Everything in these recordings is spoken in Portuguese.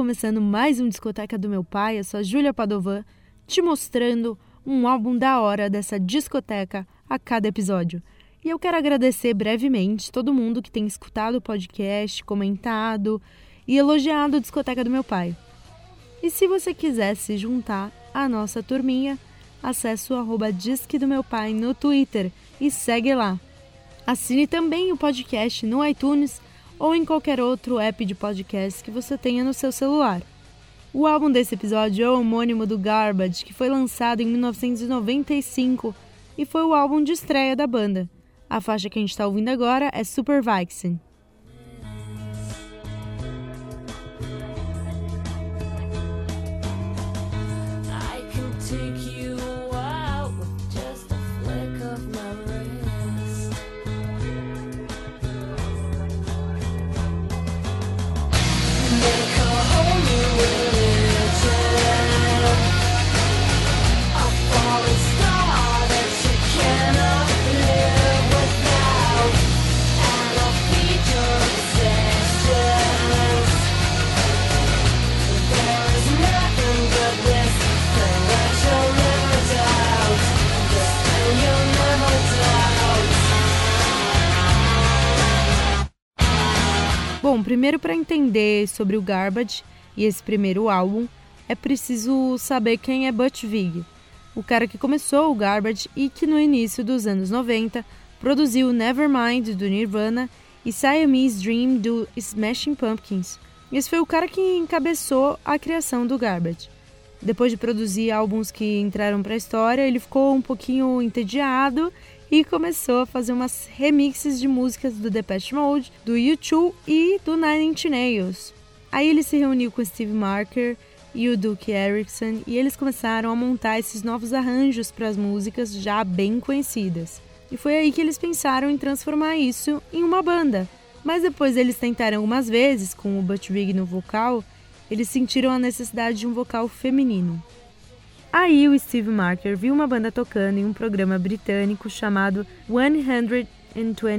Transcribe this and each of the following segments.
Começando mais um Discoteca do Meu Pai, eu sou a Júlia Padovan, te mostrando um álbum da hora dessa discoteca a cada episódio. E eu quero agradecer brevemente todo mundo que tem escutado o podcast, comentado e elogiado a Discoteca do Meu Pai. E se você quiser se juntar à nossa turminha, acesse o arroba Disque do Meu Pai no Twitter e segue lá. Assine também o podcast no iTunes ou em qualquer outro app de podcast que você tenha no seu celular. O álbum desse episódio é o homônimo do Garbage, que foi lançado em 1995 e foi o álbum de estreia da banda. A faixa que a gente está ouvindo agora é Super Vixen. Primeiro para entender sobre o Garbage e esse primeiro álbum, é preciso saber quem é Butch Vig, o cara que começou o Garbage e que no início dos anos 90 produziu Nevermind do Nirvana e Siamese Dream do Smashing Pumpkins. Esse foi o cara que encabeçou a criação do Garbage. Depois de produzir álbuns que entraram para a história, ele ficou um pouquinho entediado e começou a fazer umas remixes de músicas do Depeche Mode, do U2 e do Nine Inch Nails. Aí ele se reuniu com Steve Marker e o Duke Erickson e eles começaram a montar esses novos arranjos para as músicas já bem conhecidas. E foi aí que eles pensaram em transformar isso em uma banda. Mas depois eles tentaram algumas vezes com o Butch Vig no vocal, eles sentiram a necessidade de um vocal feminino. Aí o Steve Marker viu uma banda tocando em um programa britânico chamado 120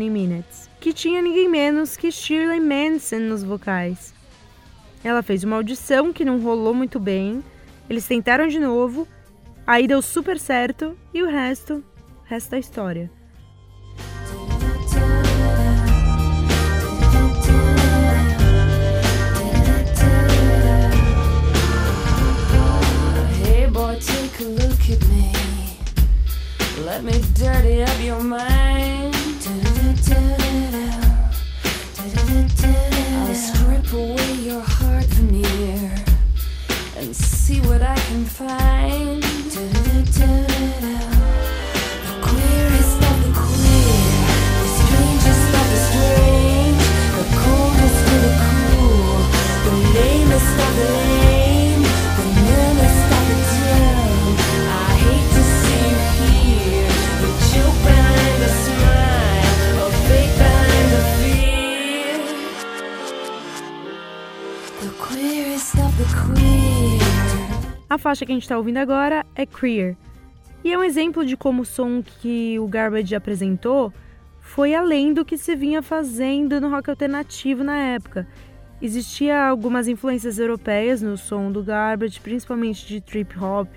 Minutes, que tinha ninguém menos que Shirley Manson nos vocais. Ela fez uma audição que não rolou muito bem, eles tentaram de novo, aí deu super certo e o resto, da história. At me. Let me dirty up your mind. I'll strip away your heart veneer and see what I can find. Faixa que a gente está ouvindo agora é Queer. E é um exemplo de como o som que o Garbage apresentou foi além do que se vinha fazendo no rock alternativo na época. Existia algumas influências europeias no som do Garbage, principalmente de trip hop.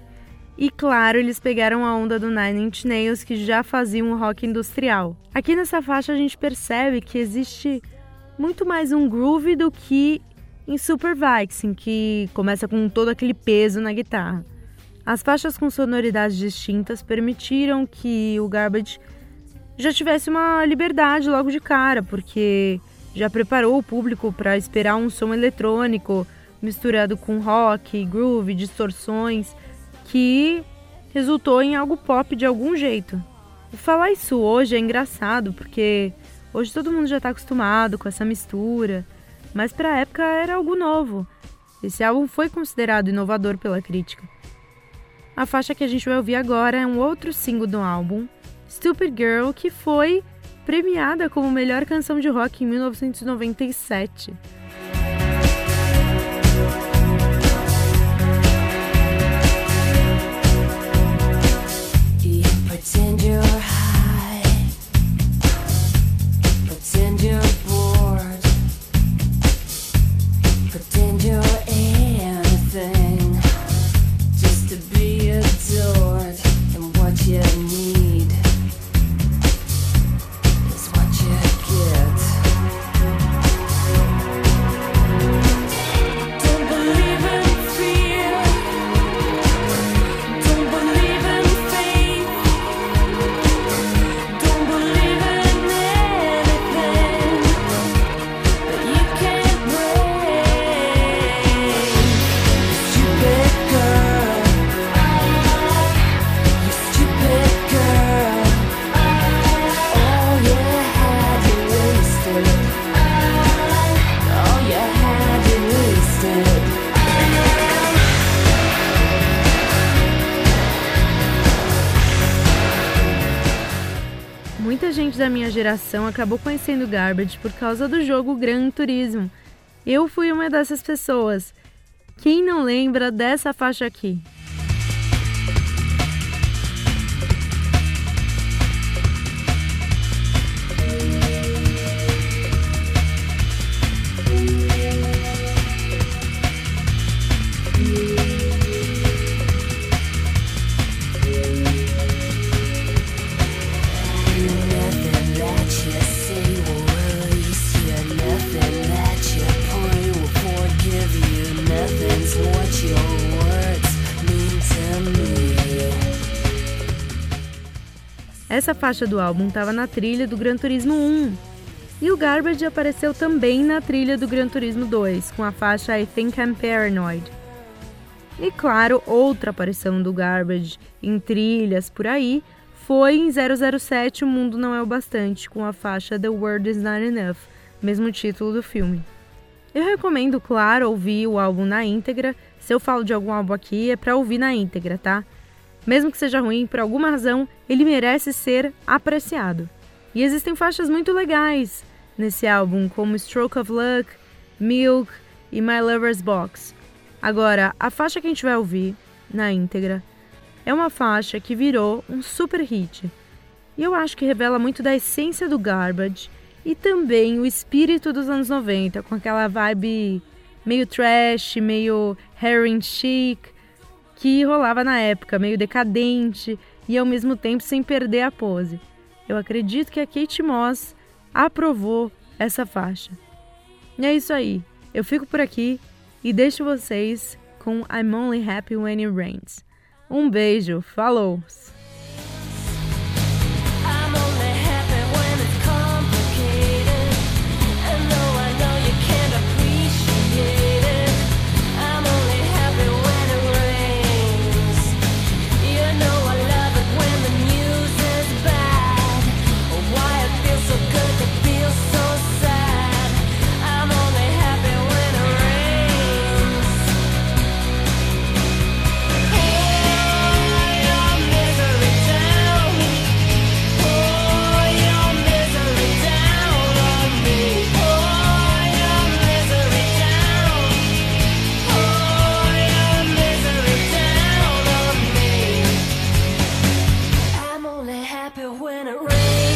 E claro, eles pegaram a onda do Nine Inch Nails que já faziam um rock industrial. Aqui nessa faixa a gente percebe que existe muito mais um groove do que em Super Vixen, que começa com todo aquele peso na guitarra. As faixas com sonoridades distintas permitiram que o Garbage já tivesse uma liberdade logo de cara, porque já preparou o público para esperar um som eletrônico, misturado com rock, groove, distorções, que resultou em algo pop de algum jeito. Falar isso hoje é engraçado, porque hoje todo mundo já está acostumado com essa mistura, mas para a época era algo novo. Esse álbum foi considerado inovador pela crítica. A faixa que a gente vai ouvir agora é um outro single do álbum, Stupid Girl, que foi premiada como melhor canção de rock em 1997. Da minha geração acabou conhecendo Garbage por causa do jogo Gran Turismo. Eu fui uma dessas pessoas. Quem não lembra dessa faixa aqui? Essa faixa do álbum estava na trilha do Gran Turismo 1. E o Garbage apareceu também na trilha do Gran Turismo 2, com a faixa I Think I'm Paranoid. E claro, outra aparição do Garbage em trilhas por aí foi em 007 O Mundo Não É o Bastante, com a faixa The World Is Not Enough, mesmo título do filme. Eu recomendo, claro, ouvir o álbum na íntegra. Se eu falo de algum álbum aqui, é pra ouvir na íntegra, tá? Mesmo que seja ruim, por alguma razão, ele merece ser apreciado. E existem faixas muito legais nesse álbum, como Stroke of Luck, Milk e My Lover's Box. Agora, a faixa que a gente vai ouvir na íntegra é uma faixa que virou um super hit. E eu acho que revela muito da essência do Garbage e também o espírito dos anos 90, com aquela vibe meio trash, meio heroin chic, que rolava na época, meio decadente e ao mesmo tempo sem perder a pose. Eu acredito que a Kate Moss aprovou essa faixa. E é isso aí. Eu fico por aqui e deixo vocês com I'm Only Happy When It Rains. Um beijo, falou! happy when it rains.